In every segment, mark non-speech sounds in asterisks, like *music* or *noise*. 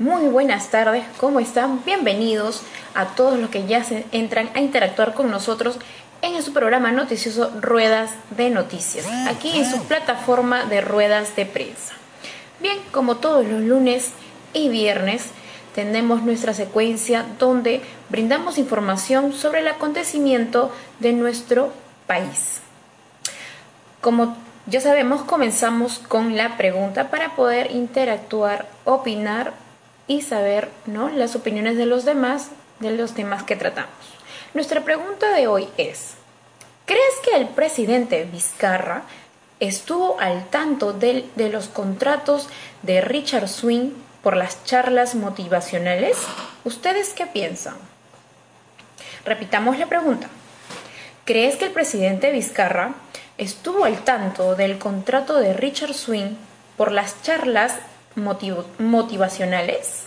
Muy buenas tardes, ¿cómo están? Bienvenidos a todos los que ya se entran a interactuar con nosotros en su programa noticioso Ruedas de Noticias, aquí en su plataforma de ruedas de prensa. Bien, como todos los lunes y viernes, tenemos nuestra secuencia donde brindamos información sobre el acontecimiento de nuestro país. Como ya sabemos, comenzamos con la pregunta para poder interactuar, opinar y saber ¿no? las opiniones de los demás de los temas que tratamos. Nuestra pregunta de hoy es, ¿crees que el presidente Vizcarra estuvo al tanto de, de los contratos de Richard Swing por las charlas motivacionales? ¿Ustedes qué piensan? Repitamos la pregunta. ¿Crees que el presidente Vizcarra estuvo al tanto del contrato de Richard Swing por las charlas motivacionales?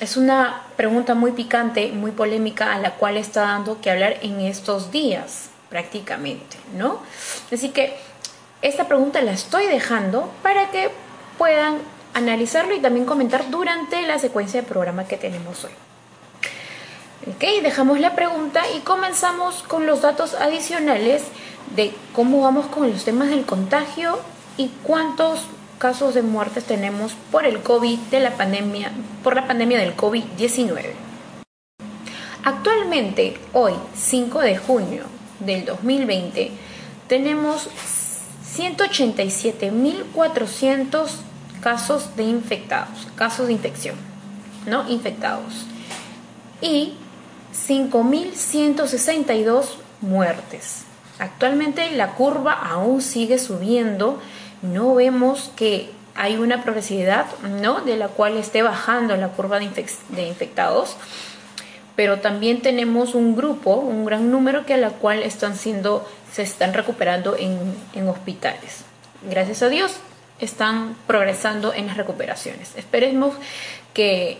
Es una pregunta muy picante, muy polémica, a la cual está dando que hablar en estos días, prácticamente, ¿no? Así que esta pregunta la estoy dejando para que puedan analizarlo y también comentar durante la secuencia de programa que tenemos hoy. Ok, dejamos la pregunta y comenzamos con los datos adicionales de cómo vamos con los temas del contagio y cuántos casos de muertes tenemos por el COVID de la pandemia, por la pandemia del COVID-19. Actualmente, hoy, 5 de junio del 2020, tenemos 187.400 casos de infectados, casos de infección, ¿no? Infectados. Y 5.162 muertes. Actualmente la curva aún sigue subiendo no vemos que hay una progresividad, ¿no? De la cual esté bajando la curva de, infectados, pero también tenemos un grupo, un gran número que a la cual están siendo, se están recuperando en, hospitales. Gracias a Dios están progresando en las recuperaciones. Esperemos que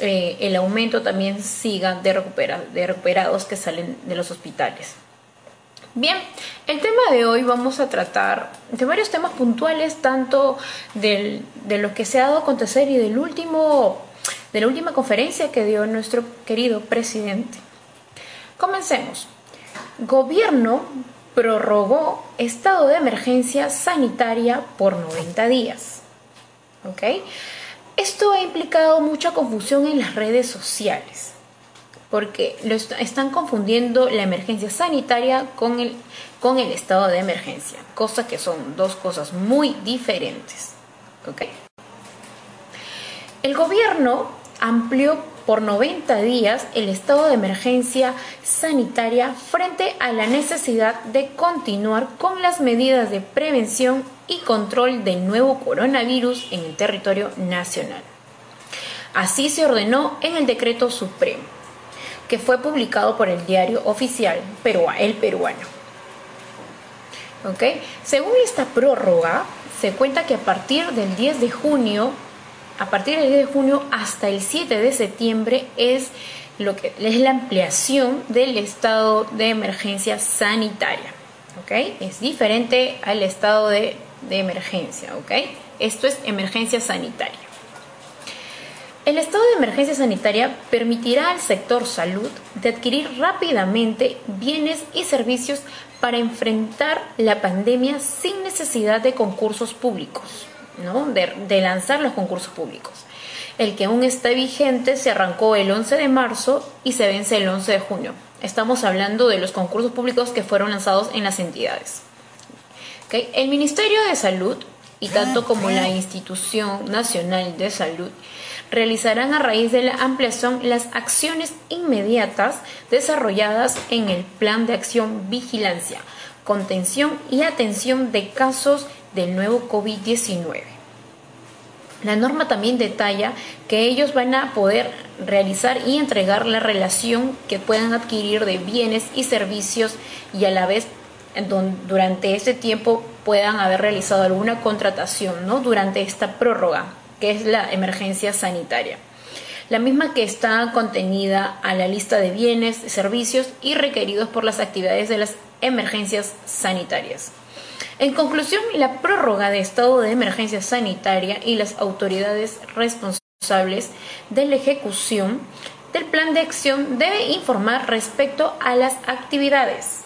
eh, el aumento también siga de, de recuperados que salen de los hospitales. Bien, el tema de hoy vamos a tratar de varios temas puntuales, tanto de lo que se ha dado a acontecer y del último, de la última conferencia que dio nuestro querido presidente. Comencemos. Gobierno prorrogó estado de emergencia sanitaria por 90 días. ¿Ok? Esto ha implicado mucha confusión en las redes sociales porque lo están confundiendo la emergencia sanitaria con el, con el estado de emergencia, cosa que son dos cosas muy diferentes. El gobierno amplió por 90 días el estado de emergencia sanitaria frente a la necesidad de continuar con las medidas de prevención y control del nuevo coronavirus en el territorio nacional. Así se ordenó en el decreto supremo que fue publicado por el diario oficial El Peruano. Según esta prórroga, se cuenta que a partir del 10 de junio, a partir del 10 de junio hasta el 7 de septiembre es lo que es la ampliación del estado de emergencia sanitaria. Es diferente al estado de, de emergencia. Esto es emergencia sanitaria. El estado de emergencia sanitaria permitirá al sector salud de adquirir rápidamente bienes y servicios para enfrentar la pandemia sin necesidad de concursos públicos, ¿no? de, lanzar los concursos públicos. El que aún está vigente se arrancó el 11 de marzo y se vence el 11 de junio. Estamos hablando de los concursos públicos que fueron lanzados en las entidades. El Ministerio de Salud y tanto como la Institución Nacional de Salud realizarán a raíz de la ampliación las acciones inmediatas desarrolladas en el Plan de Acción Vigilancia, Contención y Atención de casos del nuevo COVID-19. La norma también detalla que ellos van a poder realizar y entregar la relación que puedan adquirir de bienes y servicios y a la vez durante este tiempo puedan haber realizado alguna contratación ¿no? durante esta prórroga que es la emergencia sanitaria. La misma que está contenida a la lista de bienes, servicios y requeridos por las actividades de las emergencias sanitarias. En conclusión, la prórroga de estado de emergencia sanitaria y las autoridades responsables de la ejecución del plan de acción debe informar respecto a las actividades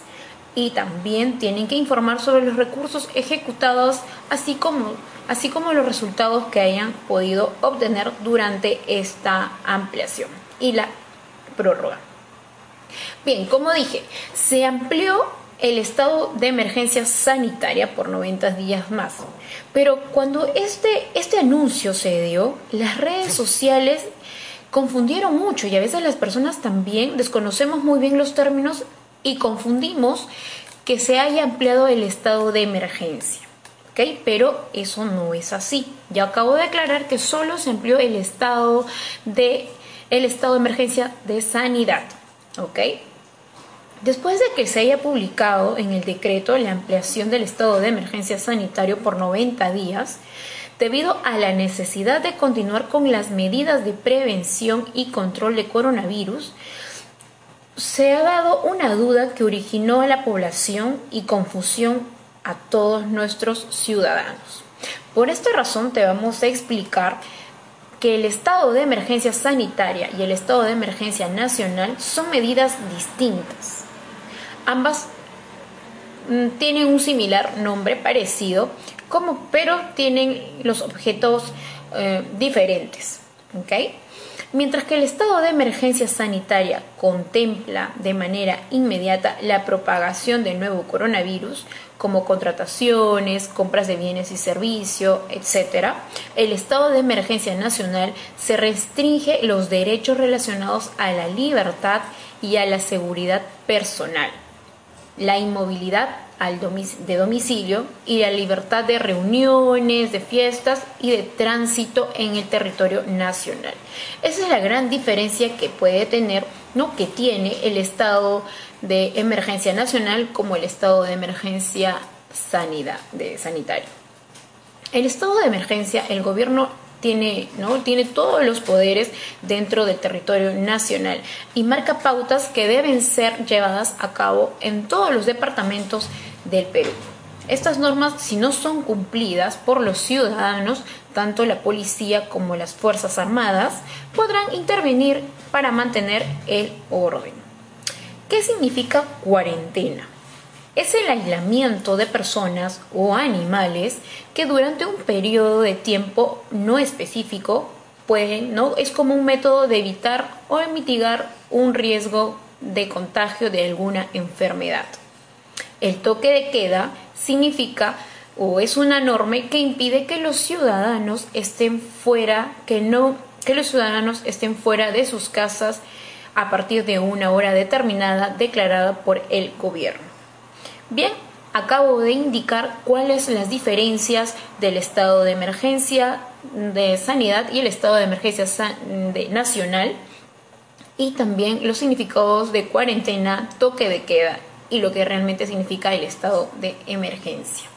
y también tienen que informar sobre los recursos ejecutados así como, así como los resultados que hayan podido obtener durante esta ampliación y la prórroga. Bien, como dije, se amplió el estado de emergencia sanitaria por 90 días más. Pero cuando este, este anuncio se dio, las redes sociales confundieron mucho y a veces las personas también desconocemos muy bien los términos y confundimos que se haya ampliado el estado de emergencia. Pero eso no es así. Ya acabo de aclarar que solo se amplió el estado de, el estado de emergencia de sanidad. ¿ok? Después de que se haya publicado en el decreto la ampliación del estado de emergencia sanitario por 90 días, debido a la necesidad de continuar con las medidas de prevención y control de coronavirus, se ha dado una duda que originó a la población y confusión a todos nuestros ciudadanos. Por esta razón te vamos a explicar que el estado de emergencia sanitaria y el estado de emergencia nacional son medidas distintas. Ambas mm, tienen un similar nombre parecido, como, pero tienen los objetos eh, diferentes. Mientras que el estado de emergencia sanitaria contempla de manera inmediata la propagación del nuevo coronavirus, como contrataciones, compras de bienes y servicios, etc., el estado de emergencia nacional se restringe los derechos relacionados a la libertad y a la seguridad personal la inmovilidad de domicilio y la libertad de reuniones, de fiestas y de tránsito en el territorio nacional. Esa es la gran diferencia que puede tener, ¿no? que tiene el estado de emergencia nacional como el estado de emergencia sanidad, de sanitario. El estado de emergencia, el gobierno tiene, ¿no? tiene todos los poderes dentro del territorio nacional y marca pautas que deben ser llevadas a cabo en todos los departamentos del Perú. Estas normas, si no son cumplidas por los ciudadanos, tanto la policía como las Fuerzas Armadas podrán intervenir para mantener el orden. ¿Qué significa cuarentena? Es el aislamiento de personas o animales que durante un periodo de tiempo no específico pueden, ¿no? Es como un método de evitar o mitigar un riesgo de contagio de alguna enfermedad. El toque de queda significa o es una norma que impide que los ciudadanos estén fuera, que no que los ciudadanos estén fuera de sus casas a partir de una hora determinada declarada por el gobierno. Bien, acabo de indicar cuáles las diferencias del estado de emergencia de sanidad y el estado de emergencia nacional y también los significados de cuarentena, toque de queda y lo que realmente significa el estado de emergencia.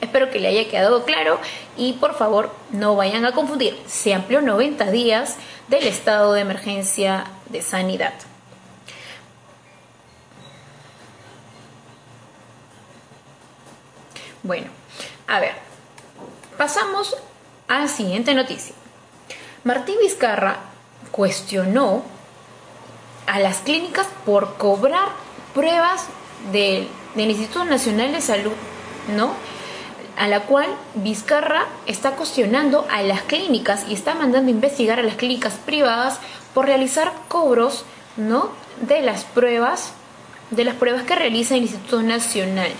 Espero que le haya quedado claro y por favor no vayan a confundir. Se amplió 90 días del estado de emergencia de sanidad. Bueno, a ver, pasamos a la siguiente noticia. Martín Vizcarra cuestionó a las clínicas por cobrar pruebas del, Instituto Nacional de Salud, ¿no? A la cual Vizcarra está cuestionando a las clínicas y está mandando investigar a las clínicas privadas por realizar cobros, ¿no? De las pruebas, de las pruebas que realiza el Instituto Nacional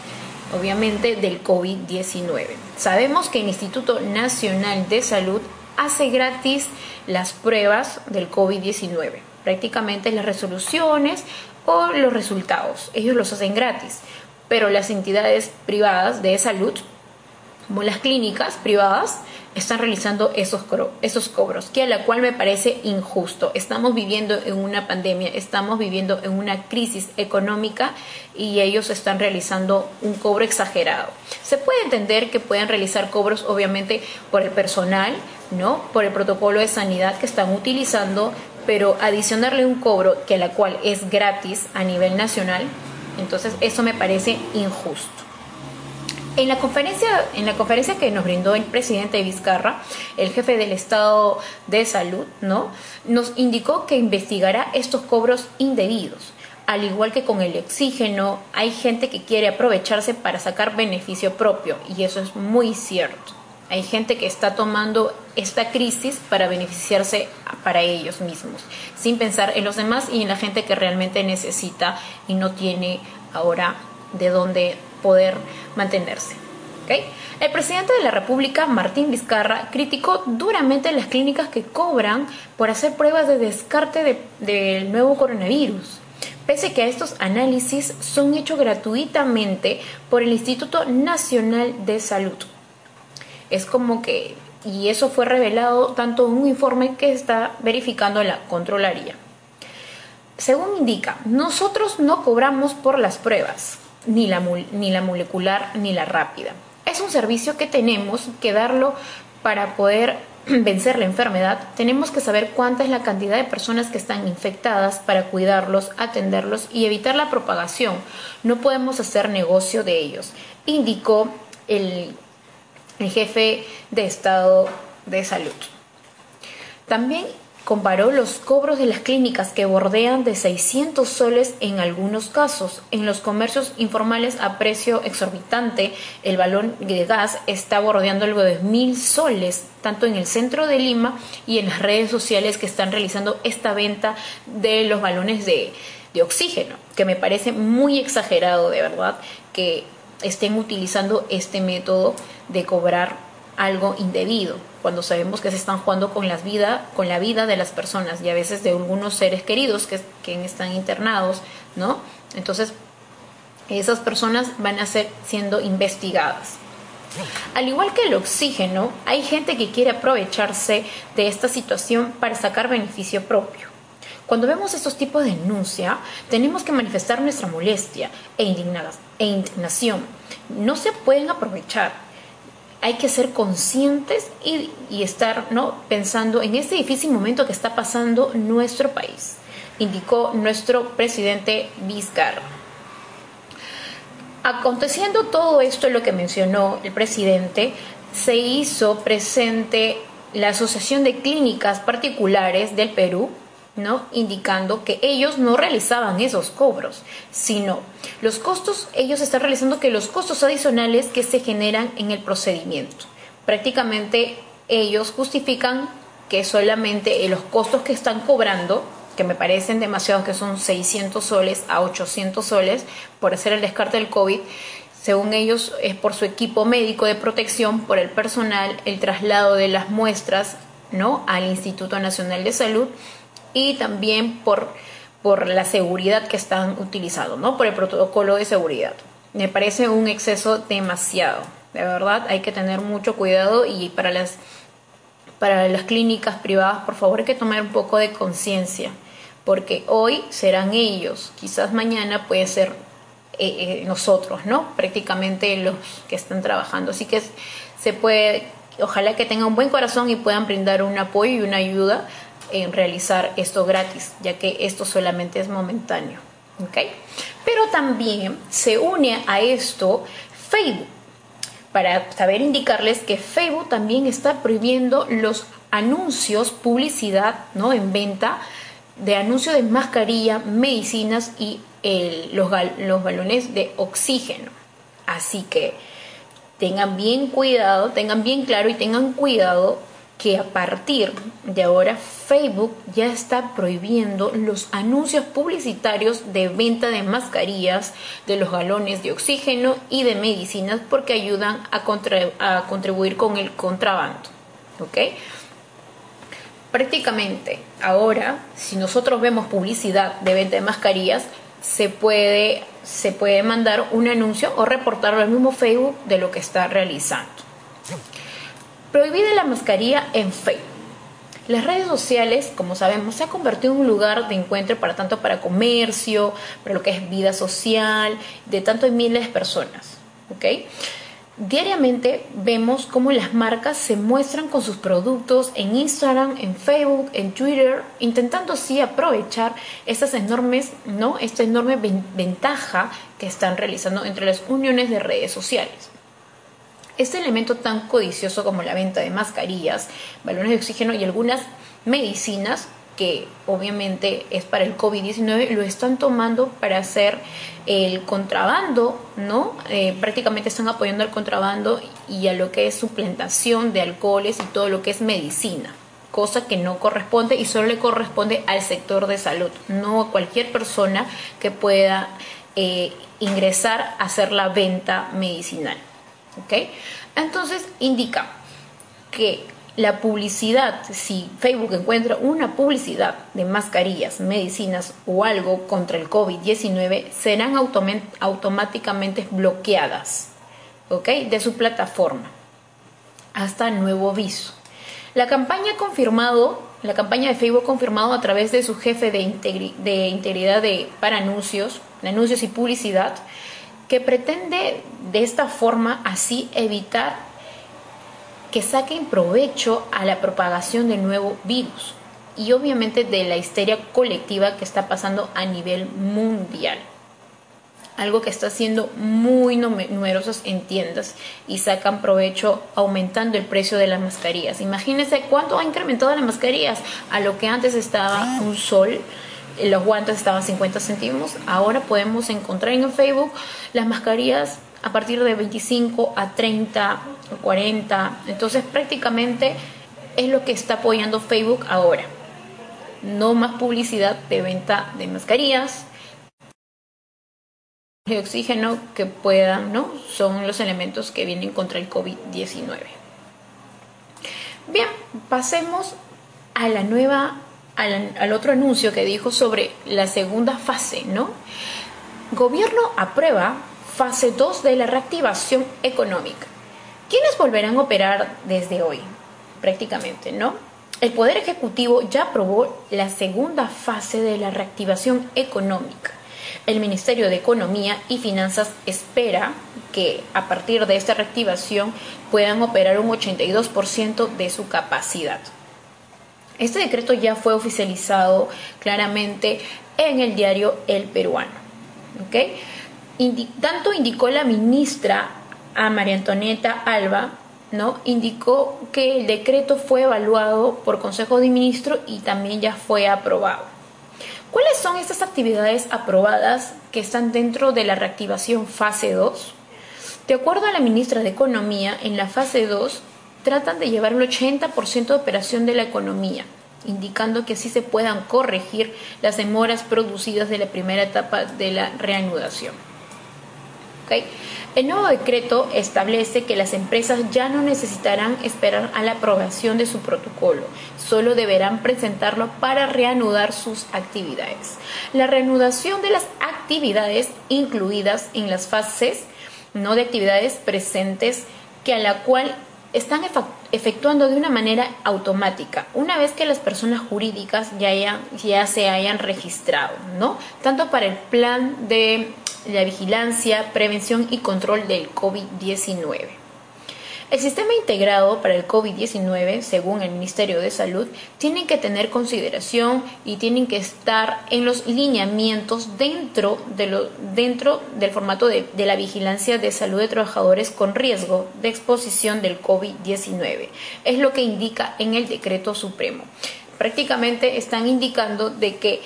obviamente del COVID-19. Sabemos que el Instituto Nacional de Salud hace gratis las pruebas del COVID-19, prácticamente las resoluciones o los resultados. Ellos los hacen gratis, pero las entidades privadas de salud, como las clínicas privadas, están realizando esos, esos cobros, que a la cual me parece injusto. Estamos viviendo en una pandemia, estamos viviendo en una crisis económica y ellos están realizando un cobro exagerado. Se puede entender que pueden realizar cobros obviamente por el personal, ¿no? Por el protocolo de sanidad que están utilizando, pero adicionarle un cobro que a la cual es gratis a nivel nacional, entonces eso me parece injusto. En la conferencia, en la conferencia que nos brindó el presidente Vizcarra, el jefe del Estado de Salud, ¿no? Nos indicó que investigará estos cobros indebidos. Al igual que con el oxígeno, hay gente que quiere aprovecharse para sacar beneficio propio y eso es muy cierto. Hay gente que está tomando esta crisis para beneficiarse para ellos mismos, sin pensar en los demás y en la gente que realmente necesita y no tiene ahora de dónde poder mantenerse. El presidente de la República, Martín Vizcarra, criticó duramente las clínicas que cobran por hacer pruebas de descarte del nuevo coronavirus. Pese que estos análisis son hechos gratuitamente por el Instituto Nacional de Salud. Es como que, y eso fue revelado tanto en un informe que está verificando la Controlaría. Según indica, nosotros no cobramos por las pruebas, ni la, ni la molecular ni la rápida. Es un servicio que tenemos que darlo para poder *clears throat* vencer la enfermedad. Tenemos que saber cuánta es la cantidad de personas que están infectadas para cuidarlos, atenderlos y evitar la propagación. No podemos hacer negocio de ellos, indicó el, el jefe de Estado de Salud. También comparó los cobros de las clínicas que bordean de 600 soles en algunos casos. En los comercios informales a precio exorbitante, el balón de gas está bordeando algo de mil soles, tanto en el centro de Lima y en las redes sociales que están realizando esta venta de los balones de, de oxígeno, que me parece muy exagerado de verdad que estén utilizando este método de cobrar algo indebido, cuando sabemos que se están jugando con, las vida, con la vida de las personas y a veces de algunos seres queridos que, que están internados, ¿no? Entonces, esas personas van a ser siendo investigadas. Al igual que el oxígeno, hay gente que quiere aprovecharse de esta situación para sacar beneficio propio. Cuando vemos estos tipos de denuncia, tenemos que manifestar nuestra molestia e, e indignación. No se pueden aprovechar hay que ser conscientes y, estar ¿no? pensando en este difícil momento que está pasando nuestro país, indicó nuestro presidente Vizcarra. Aconteciendo todo esto, lo que mencionó el presidente, se hizo presente la Asociación de Clínicas Particulares del Perú, ¿no? indicando que ellos no realizaban esos cobros, sino los costos, ellos están realizando que los costos adicionales que se generan en el procedimiento. Prácticamente ellos justifican que solamente los costos que están cobrando, que me parecen demasiados, que son 600 soles a 800 soles por hacer el descarte del COVID, según ellos es por su equipo médico de protección, por el personal, el traslado de las muestras ¿no? al Instituto Nacional de Salud y también por, por la seguridad que están utilizando, ¿no? Por el protocolo de seguridad. Me parece un exceso demasiado. De verdad, hay que tener mucho cuidado y para las, para las clínicas privadas, por favor, hay que tomar un poco de conciencia, porque hoy serán ellos, quizás mañana puede ser eh, eh, nosotros, ¿no? Prácticamente los que están trabajando. Así que se puede, ojalá que tengan un buen corazón y puedan brindar un apoyo y una ayuda en realizar esto gratis, ya que esto solamente es momentáneo. ¿okay? Pero también se une a esto Facebook, para saber indicarles que Facebook también está prohibiendo los anuncios, publicidad ¿no? en venta de anuncios de mascarilla, medicinas y los, los balones de oxígeno. Así que tengan bien cuidado, tengan bien claro y tengan cuidado que a partir de ahora Facebook ya está prohibiendo los anuncios publicitarios de venta de mascarillas, de los galones de oxígeno y de medicinas porque ayudan a, contribuir con el contrabando. Prácticamente ahora, si nosotros vemos publicidad de venta de mascarillas, se puede, se puede mandar un anuncio o reportarlo al mismo Facebook de lo que está realizando. Prohibida la mascarilla en Facebook. Las redes sociales, como sabemos, se ha convertido en un lugar de encuentro para tanto para comercio, para lo que es vida social, de tanto en miles de personas. Diariamente vemos cómo las marcas se muestran con sus productos en Instagram, en Facebook, en Twitter, intentando así aprovechar estas enormes, ¿no? esta enorme ventaja que están realizando entre las uniones de redes sociales. Este elemento tan codicioso como la venta de mascarillas, balones de oxígeno y algunas medicinas que obviamente es para el COVID-19, lo están tomando para hacer el contrabando, ¿no? Eh, prácticamente están apoyando al contrabando y a lo que es suplantación de alcoholes y todo lo que es medicina, cosa que no corresponde y solo le corresponde al sector de salud, no a cualquier persona que pueda eh, ingresar a hacer la venta medicinal. ¿Ok? Entonces indica que la publicidad, si Facebook encuentra una publicidad de mascarillas, medicinas o algo contra el COVID-19, serán automáticamente bloqueadas de su plataforma hasta nuevo aviso. La campaña confirmado, la campaña de Facebook confirmado a través de su jefe de, de integridad de, para anuncios, anuncios y publicidad, que pretende de esta forma así evitar que saquen provecho a la propagación del nuevo virus y obviamente de la histeria colectiva que está pasando a nivel mundial. Algo que está siendo muy numerosos en tiendas y sacan provecho aumentando el precio de las mascarillas. Imagínense cuánto ha incrementado las mascarillas a lo que antes estaba un sol los guantes estaban 50 centímetros. Ahora podemos encontrar en Facebook las mascarillas a partir de 25 a 30 o 40. Entonces prácticamente es lo que está apoyando Facebook ahora. No más publicidad de venta de mascarillas, de oxígeno que puedan, ¿no? Son los elementos que vienen contra el COVID-19. Bien, pasemos a la nueva, al, otro anuncio que dijo sobre la segunda fase, ¿no? Gobierno aprueba fase 2 de la reactivación económica. ¿Quiénes volverán a operar desde hoy? Prácticamente, ¿no? El Poder Ejecutivo ya aprobó la segunda fase de la reactivación económica. El Ministerio de Economía y Finanzas espera que a partir de esta reactivación puedan operar un 82% de su capacidad. Este decreto ya fue oficializado claramente en el diario El Peruano. tanto indicó la ministra a María Antonieta Alba, ¿no? Indicó que el decreto fue evaluado por Consejo de Ministros y también ya fue aprobado. ¿Cuáles son estas actividades aprobadas que están dentro de la reactivación fase 2? De acuerdo a la ministra de Economía, en la fase 2 tratan de llevar el 80% de operación de la economía, indicando que así se puedan corregir las demoras producidas de la primera etapa de la reanudación. El nuevo decreto establece que las empresas ya no necesitarán esperar a la aprobación de su protocolo, solo deberán presentarlo para reanudar sus actividades. La reanudación de las actividades incluidas en las fases no de actividades presentes que a la cual están efectuando de una manera automática una vez que las personas jurídicas ya, ya se hayan registrado, ¿no? Tanto para el plan de la vigilancia, prevención y control del COVID-19. El sistema integrado para el COVID-19, según el Ministerio de Salud, tiene que tener consideración y tienen que estar en los lineamientos dentro, de lo, dentro del formato de, de la vigilancia de salud de trabajadores con riesgo de exposición del COVID-19. Es lo que indica en el decreto supremo. Prácticamente están indicando de que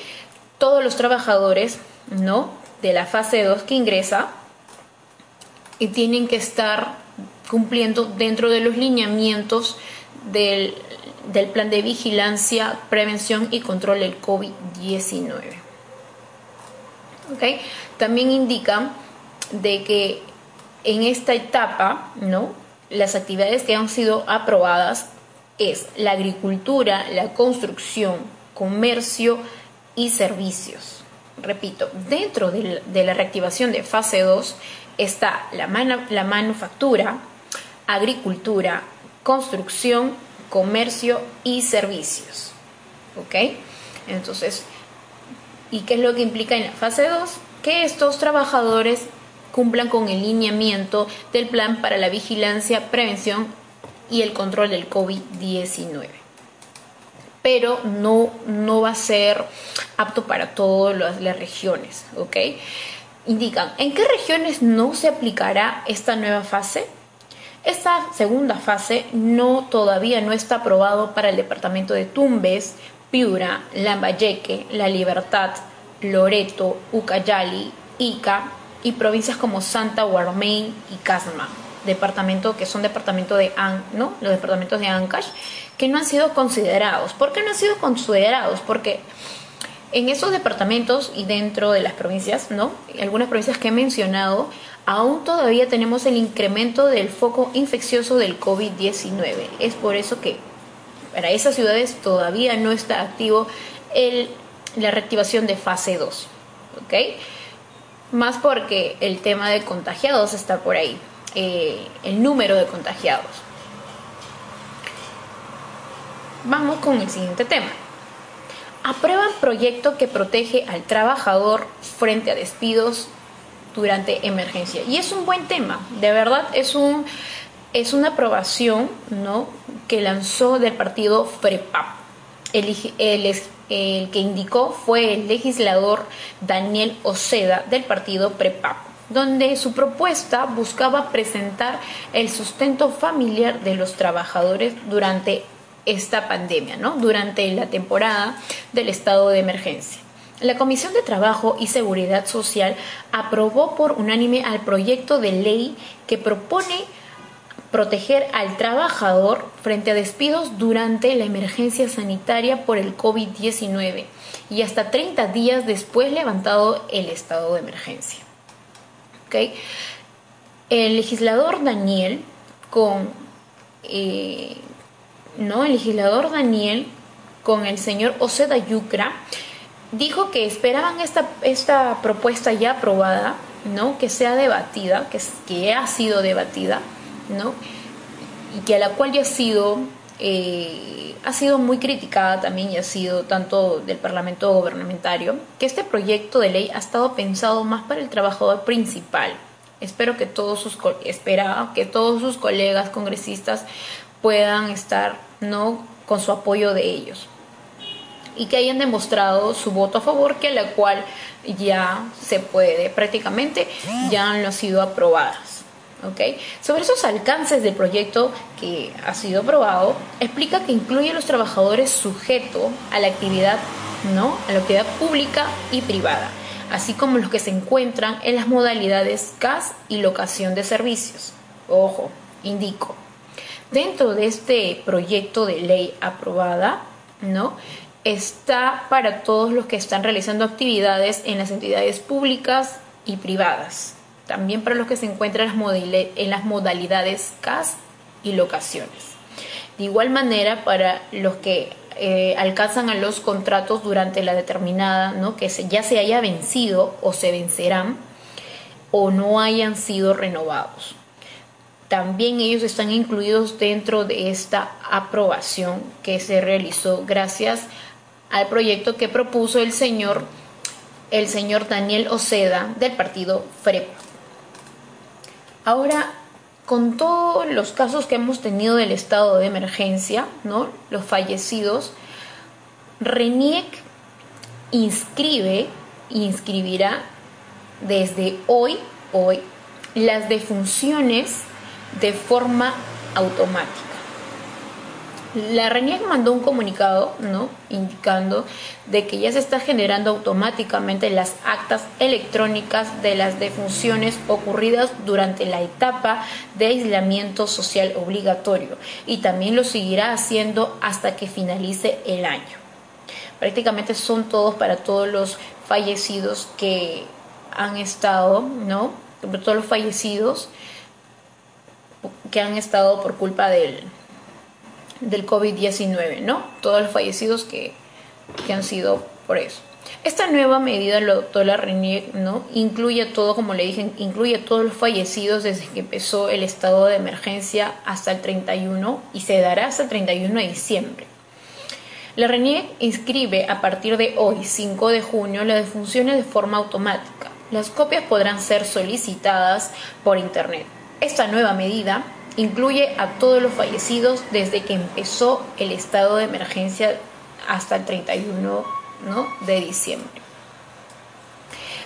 todos los trabajadores, ¿no? de la fase 2 que ingresa y tienen que estar cumpliendo dentro de los lineamientos del, plan de vigilancia, prevención y control del COVID-19. ¿Okay? También indica de que en esta etapa, ¿no? las actividades que han sido aprobadas es la agricultura, la construcción, comercio y servicios repito, dentro de la reactivación de fase 2 está la, la manufactura, agricultura, construcción, comercio y servicios. ¿Ok? Entonces, ¿y qué es lo que implica en la fase 2? Que estos trabajadores cumplan con el lineamiento del plan para la vigilancia, prevención y el control del COVID-19 pero no, no va a ser apto para todas las, regiones, ¿ok? Indican, ¿en qué regiones no se aplicará esta nueva fase? Esta segunda fase no todavía no está aprobado para el departamento de Tumbes, Piura, Lambayeque, La Libertad, Loreto, Ucayali, Ica y provincias como Santa, Guarmain y Casma, departamento que son departamentos de ¿no? Los departamentos de Ancash que no han sido considerados. ¿Por qué no han sido considerados? Porque en esos departamentos y dentro de las provincias, ¿no? Algunas provincias que he mencionado, aún todavía tenemos el incremento del foco infeccioso del COVID-19. Es por eso que para esas ciudades todavía no está activo la reactivación de fase 2. ¿Ok? Más porque el tema de contagiados está por ahí, eh, el número de contagiados. Vamos con el siguiente tema aprueban proyecto que protege al trabajador frente a despidos durante emergencia. Y es un buen tema, de verdad es un es una aprobación ¿no? que lanzó del partido FREPAP. El, el, que indicó fue el legislador Daniel Oceda del partido PREPAP, donde su propuesta buscaba presentar el sustento familiar de los trabajadores durante esta pandemia, ¿no? Durante la temporada del estado de emergencia. La Comisión de Trabajo y Seguridad Social aprobó por unánime al proyecto de ley que propone proteger al trabajador frente a despidos durante la emergencia sanitaria por el COVID-19 y hasta 30 días después levantado el estado de emergencia. El legislador Daniel, con eh, ¿no? El legislador Daniel con el señor Oceda Yucra dijo que esperaban esta, esta propuesta ya aprobada, ¿no? Que sea debatida, que, que ha sido debatida, ¿no? Y que a la cual ya ha sido, eh, ha sido muy criticada también y ha sido tanto del Parlamento gubernamentario, que este proyecto de ley ha estado pensado más para el trabajador principal. Espero que todos sus, espera que todos sus colegas congresistas puedan estar no con su apoyo de ellos y que hayan demostrado su voto a favor que la cual ya se puede prácticamente ya han sido aprobadas ¿ok? Sobre esos alcances del proyecto que ha sido aprobado, explica que incluye a los trabajadores sujetos a la actividad, ¿no? A la actividad pública y privada, así como los que se encuentran en las modalidades CAS y locación de servicios. Ojo, indico, dentro de este proyecto de ley aprobada, ¿no? Está para todos los que están realizando actividades en las entidades públicas y privadas. También para los que se encuentran en las modalidades CAS y locaciones. De igual manera, para los que eh, alcanzan a los contratos durante la determinada, que ya se haya vencido o se vencerán o no hayan sido renovados también ellos están incluidos dentro de esta aprobación que se realizó gracias al proyecto que propuso el señor el señor Daniel Oceda del partido FREP. Ahora, con todos los casos que hemos tenido del estado de emergencia, ¿no? Los fallecidos, RENIEC inscribe, inscribirá desde hoy, hoy, las defunciones de forma automática. La RENIEC mandó un comunicado, ¿no? Indicando de que ya se está generando automáticamente las actas electrónicas de las defunciones ocurridas durante la etapa de aislamiento social obligatorio y también lo seguirá haciendo hasta que finalice el año. Prácticamente son todos para todos los fallecidos que han estado, ¿no? Todos los fallecidos que han estado por culpa del, del COVID-19, ¿no? Todos los fallecidos que, que, han sido por eso. Esta nueva medida, lo adoptó la RENIEC, ¿no? Incluye todo, como le dije, incluye todos los fallecidos desde que empezó el estado de emergencia hasta el 31 y se dará hasta el 31 de diciembre. La RENIEC inscribe a partir de hoy, 5 de junio, las defunciones de forma automática. Las copias podrán ser solicitadas por Internet. Esta nueva medida incluye a todos los fallecidos desde que empezó el estado de emergencia hasta el 31 de diciembre.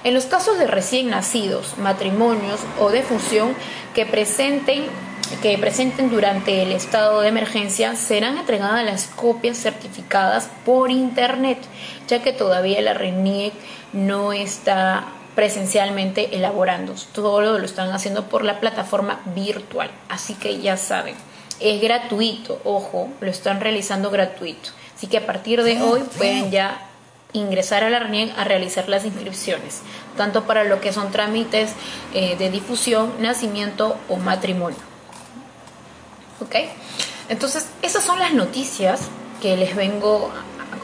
En los casos de recién nacidos, matrimonios o de fusión que presenten que presenten durante el estado de emergencia serán entregadas las copias certificadas por internet, ya que todavía la RENIEC no está presencialmente elaborando, todo lo están haciendo por la plataforma virtual, así que ya saben, es gratuito, ojo, lo están realizando gratuito, así que a partir de hoy pueden ya ingresar a la RENIEC a realizar las inscripciones, tanto para lo que son trámites eh, de difusión, nacimiento o matrimonio. ¿Ok? Entonces, esas son las noticias que les vengo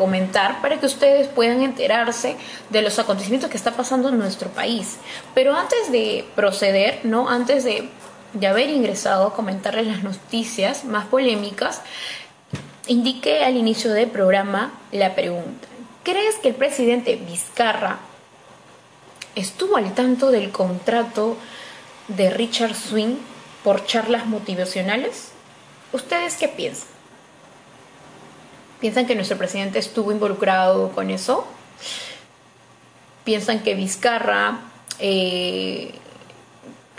comentar para que ustedes puedan enterarse de los acontecimientos que está pasando en nuestro país. Pero antes de proceder, ¿no? Antes de, de haber ingresado a comentarles las noticias más polémicas, indiqué al inicio del programa la pregunta. ¿Crees que el presidente Vizcarra estuvo al tanto del contrato de Richard Swing por charlas motivacionales? ¿Ustedes qué piensan? ¿Piensan que nuestro presidente estuvo involucrado con eso? ¿Piensan que Vizcarra eh,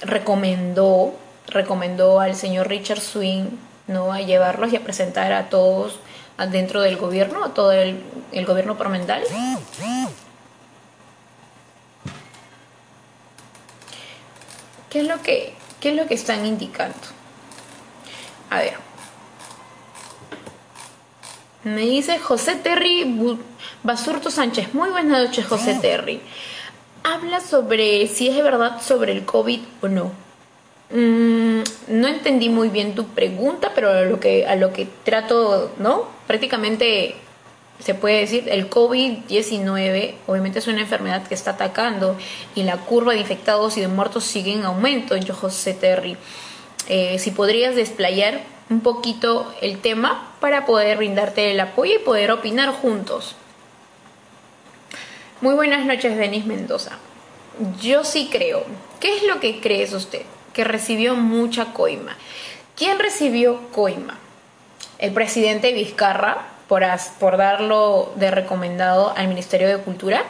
recomendó, recomendó al señor Richard Swing ¿no? a llevarlos y a presentar a todos dentro del gobierno, a todo el, gobierno promendal? ¿Qué es lo que, qué es lo que están indicando? A ver. Me dice José Terry Basurto Sánchez. Muy buenas noches, José Terry. Habla sobre si es verdad sobre el COVID o no. Mm, no entendí muy bien tu pregunta, pero a lo que, a lo que trato, ¿no? Prácticamente se puede decir, el COVID-19 obviamente es una enfermedad que está atacando y la curva de infectados y de muertos sigue en aumento en José Terry. Eh, si podrías desplayar un poquito el tema para poder brindarte el apoyo y poder opinar juntos. Muy buenas noches, Denis Mendoza. Yo sí creo. ¿Qué es lo que crees usted? Que recibió mucha coima. ¿Quién recibió coima? El presidente Vizcarra por, por darlo de recomendado al Ministerio de Cultura.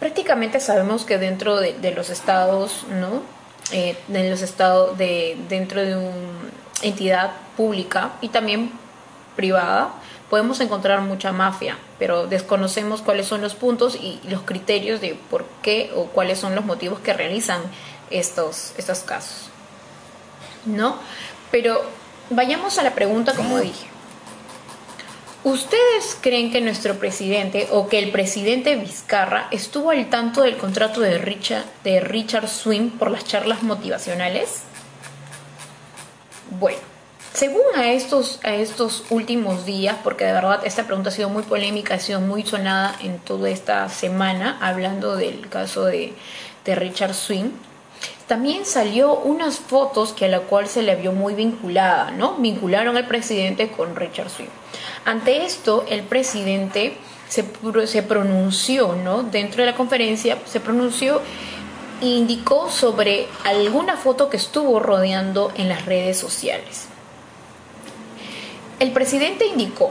Prácticamente sabemos que dentro de, de los estados, ¿no? Eh, en los estados de dentro de una entidad pública y también privada podemos encontrar mucha mafia, pero desconocemos cuáles son los puntos y los criterios de por qué o cuáles son los motivos que realizan estos, estos casos. ¿No? Pero vayamos a la pregunta como dije. ¿Ustedes creen que nuestro presidente o que el presidente Vizcarra estuvo al tanto del contrato de Richard, de Richard Swing por las charlas motivacionales? Bueno, según a estos, a estos últimos días, porque de verdad esta pregunta ha sido muy polémica, ha sido muy sonada en toda esta semana, hablando del caso de, de Richard Swing, también salió unas fotos que a la cual se le vio muy vinculada, ¿no? Vincularon al presidente con Richard Swing. Ante esto, el presidente se, pronunció, ¿no? Dentro de la conferencia se pronunció e indicó sobre alguna foto que estuvo rodeando en las redes sociales. El presidente indicó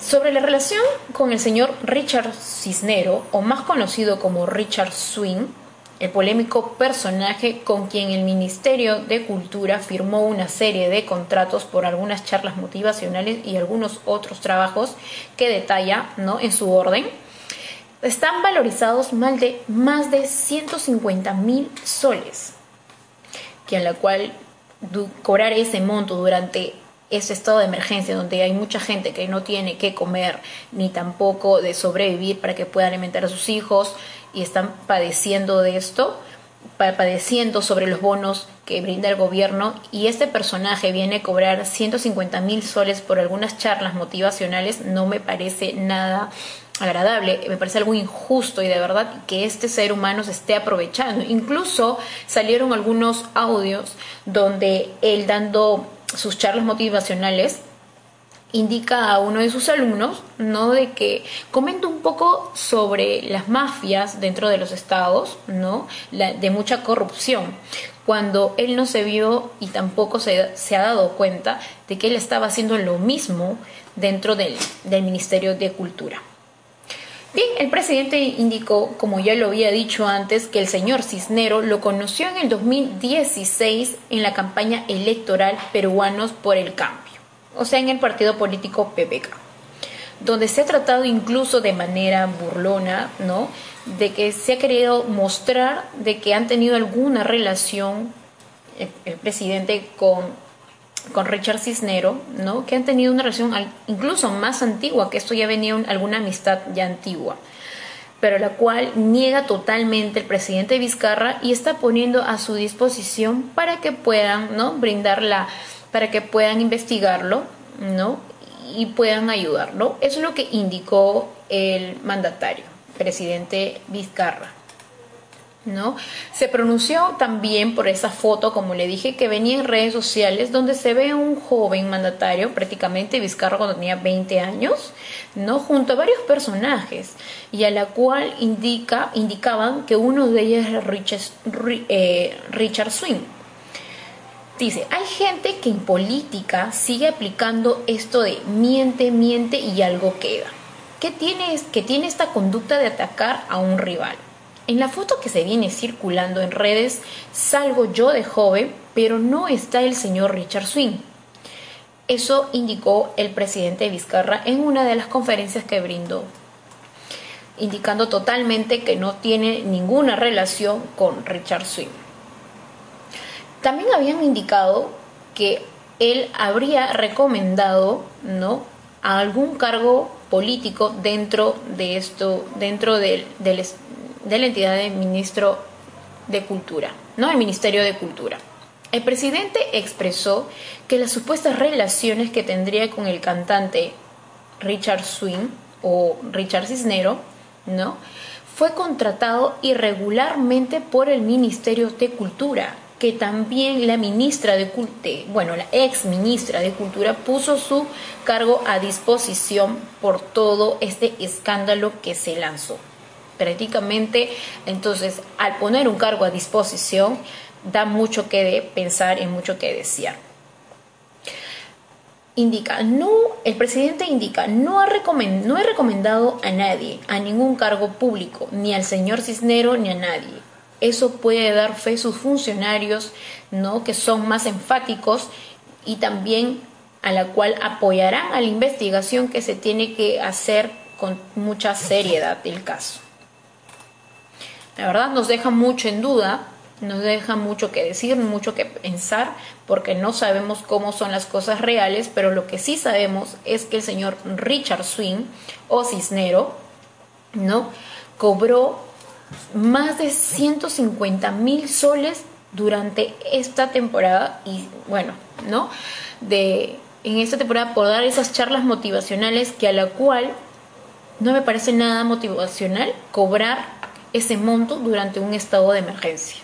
sobre la relación con el señor Richard Cisnero, o más conocido como Richard Swing, el polémico personaje con quien el Ministerio de Cultura firmó una serie de contratos por algunas charlas motivacionales y algunos otros trabajos que detalla ¿no? en su orden, están valorizados más de, más de 150 mil soles, que en la cual cobrar ese monto durante ese estado de emergencia donde hay mucha gente que no tiene que comer ni tampoco de sobrevivir para que pueda alimentar a sus hijos, y están padeciendo de esto, padeciendo sobre los bonos que brinda el gobierno y este personaje viene a cobrar 150 mil soles por algunas charlas motivacionales, no me parece nada agradable, me parece algo injusto y de verdad que este ser humano se esté aprovechando. Incluso salieron algunos audios donde él dando sus charlas motivacionales indica a uno de sus alumnos, ¿no? De que comenta un poco sobre las mafias dentro de los estados, ¿no? de mucha corrupción, cuando él no se vio y tampoco se, se, ha dado cuenta de que él estaba haciendo lo mismo dentro del, del Ministerio de Cultura. Bien, el presidente indicó, como ya lo había dicho antes, que el señor Cisnero lo conoció en el 2016 en la campaña electoral Peruanos por el Cambio, o sea, en el partido político PPK, donde se ha tratado incluso de manera burlona, ¿no? De que se ha querido mostrar de que han tenido alguna relación el, el presidente con con Richard Cisnero, ¿no? que han tenido una relación incluso más antigua, que esto ya venía alguna amistad ya antigua, pero la cual niega totalmente el presidente Vizcarra y está poniendo a su disposición para que puedan ¿no? brindarla, para que puedan investigarlo ¿no? y puedan ayudarlo. Eso es lo que indicó el mandatario, presidente Vizcarra. ¿no? Se pronunció también por esa foto, como le dije, que venía en redes sociales, donde se ve a un joven mandatario, prácticamente Vizcarra cuando tenía 20 años, ¿no? Junto a varios personajes, y a la cual indica, indicaban que uno de ellos era Richard, eh, Richard Swing. Dice, hay gente que en política sigue aplicando esto de miente, miente y algo queda. ¿Qué tiene, que tiene esta conducta de atacar a un rival? En la foto que se viene circulando en redes salgo yo de joven, pero no está el señor Richard Swing. Eso indicó el presidente Vizcarra en una de las conferencias que brindó, indicando totalmente que no tiene ninguna relación con Richard Swing. También habían indicado que él habría recomendado ¿no? a algún cargo político dentro de esto, dentro del, del, de la entidad de ministro de Cultura, ¿no? El Ministerio de Cultura. El presidente expresó que las supuestas relaciones que tendría con el cantante Richard Swing o Richard Cisnero, ¿no? Fue contratado irregularmente por el Ministerio de Cultura, que también la ministra de Cultura, bueno, la ex ministra de Cultura puso su cargo a disposición por todo este escándalo que se lanzó prácticamente, entonces al poner un cargo a disposición da mucho que pensar y mucho que desear. Indica, no, el presidente indica, no ha, no he recomendado a nadie, a ningún cargo público, ni al señor Cisnero ni a nadie. Eso puede dar fe sus funcionarios, ¿no? que son más enfáticos y también a la cual apoyarán a la investigación que se tiene que hacer con mucha seriedad el caso. La verdad nos deja mucho en duda, nos deja mucho que decir, mucho que pensar, porque no sabemos cómo son las cosas reales, pero lo que sí sabemos es que el señor Richard Swing o Cisnero, ¿no? Cobró más de 150 mil soles durante esta temporada y bueno, ¿no? De en esta temporada por dar esas charlas motivacionales que a la cual no me parece nada motivacional cobrar ese monto durante un estado de emergencia,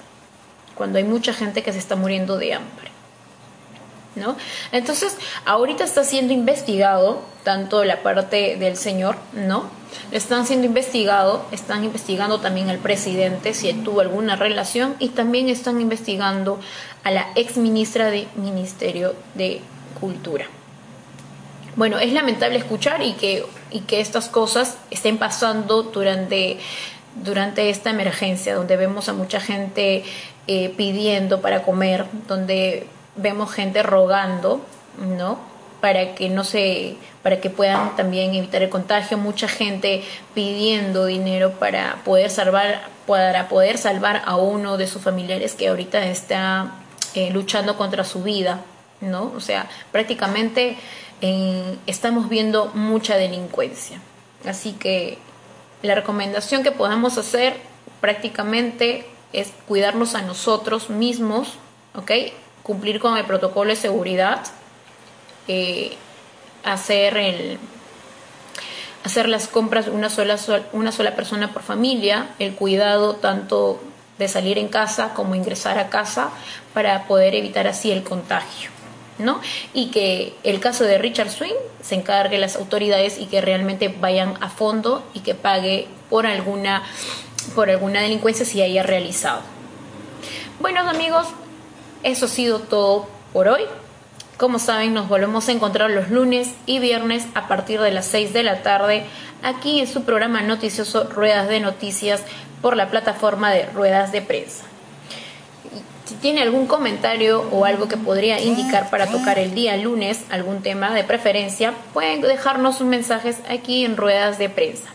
cuando hay mucha gente que se está muriendo de hambre. ¿No? Entonces, ahorita está siendo investigado tanto la parte del señor, ¿no? Están siendo investigado, están investigando también al presidente si tuvo alguna relación y también están investigando a la ex ministra de Ministerio de Cultura. Bueno, es lamentable escuchar y que, y que estas cosas estén pasando durante durante esta emergencia, donde vemos a mucha gente eh, pidiendo para comer, donde vemos gente rogando, ¿no? Para que no se, para que puedan también evitar el contagio, mucha gente pidiendo dinero para poder salvar, para poder salvar a uno de sus familiares que ahorita está eh, luchando contra su vida, ¿no? O sea, prácticamente eh, estamos viendo mucha delincuencia. Así que la recomendación que podemos hacer prácticamente es cuidarnos a nosotros mismos, ¿ok? Cumplir con el protocolo de seguridad, eh, hacer el hacer las compras una sola, una sola persona por familia, el cuidado tanto de salir en casa como ingresar a casa para poder evitar así el contagio. ¿no? Y que el caso de Richard Swing se encargue las autoridades y que realmente vayan a fondo y que pague por alguna, por alguna delincuencia si haya realizado. Bueno amigos, eso ha sido todo por hoy. Como saben, nos volvemos a encontrar los lunes y viernes a partir de las 6 de la tarde aquí en su programa noticioso Ruedas de Noticias por la plataforma de Ruedas de Prensa. Si tiene algún comentario o algo que podría indicar para tocar el día lunes, algún tema de preferencia, pueden dejarnos sus mensajes aquí en Ruedas de Prensa.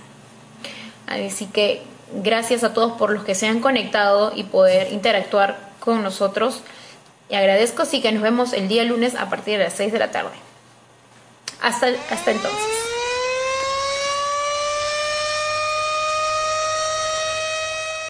Así que gracias a todos por los que se han conectado y poder interactuar con nosotros. Y agradezco, sí que nos vemos el día lunes a partir de las 6 de la tarde. Hasta, hasta entonces.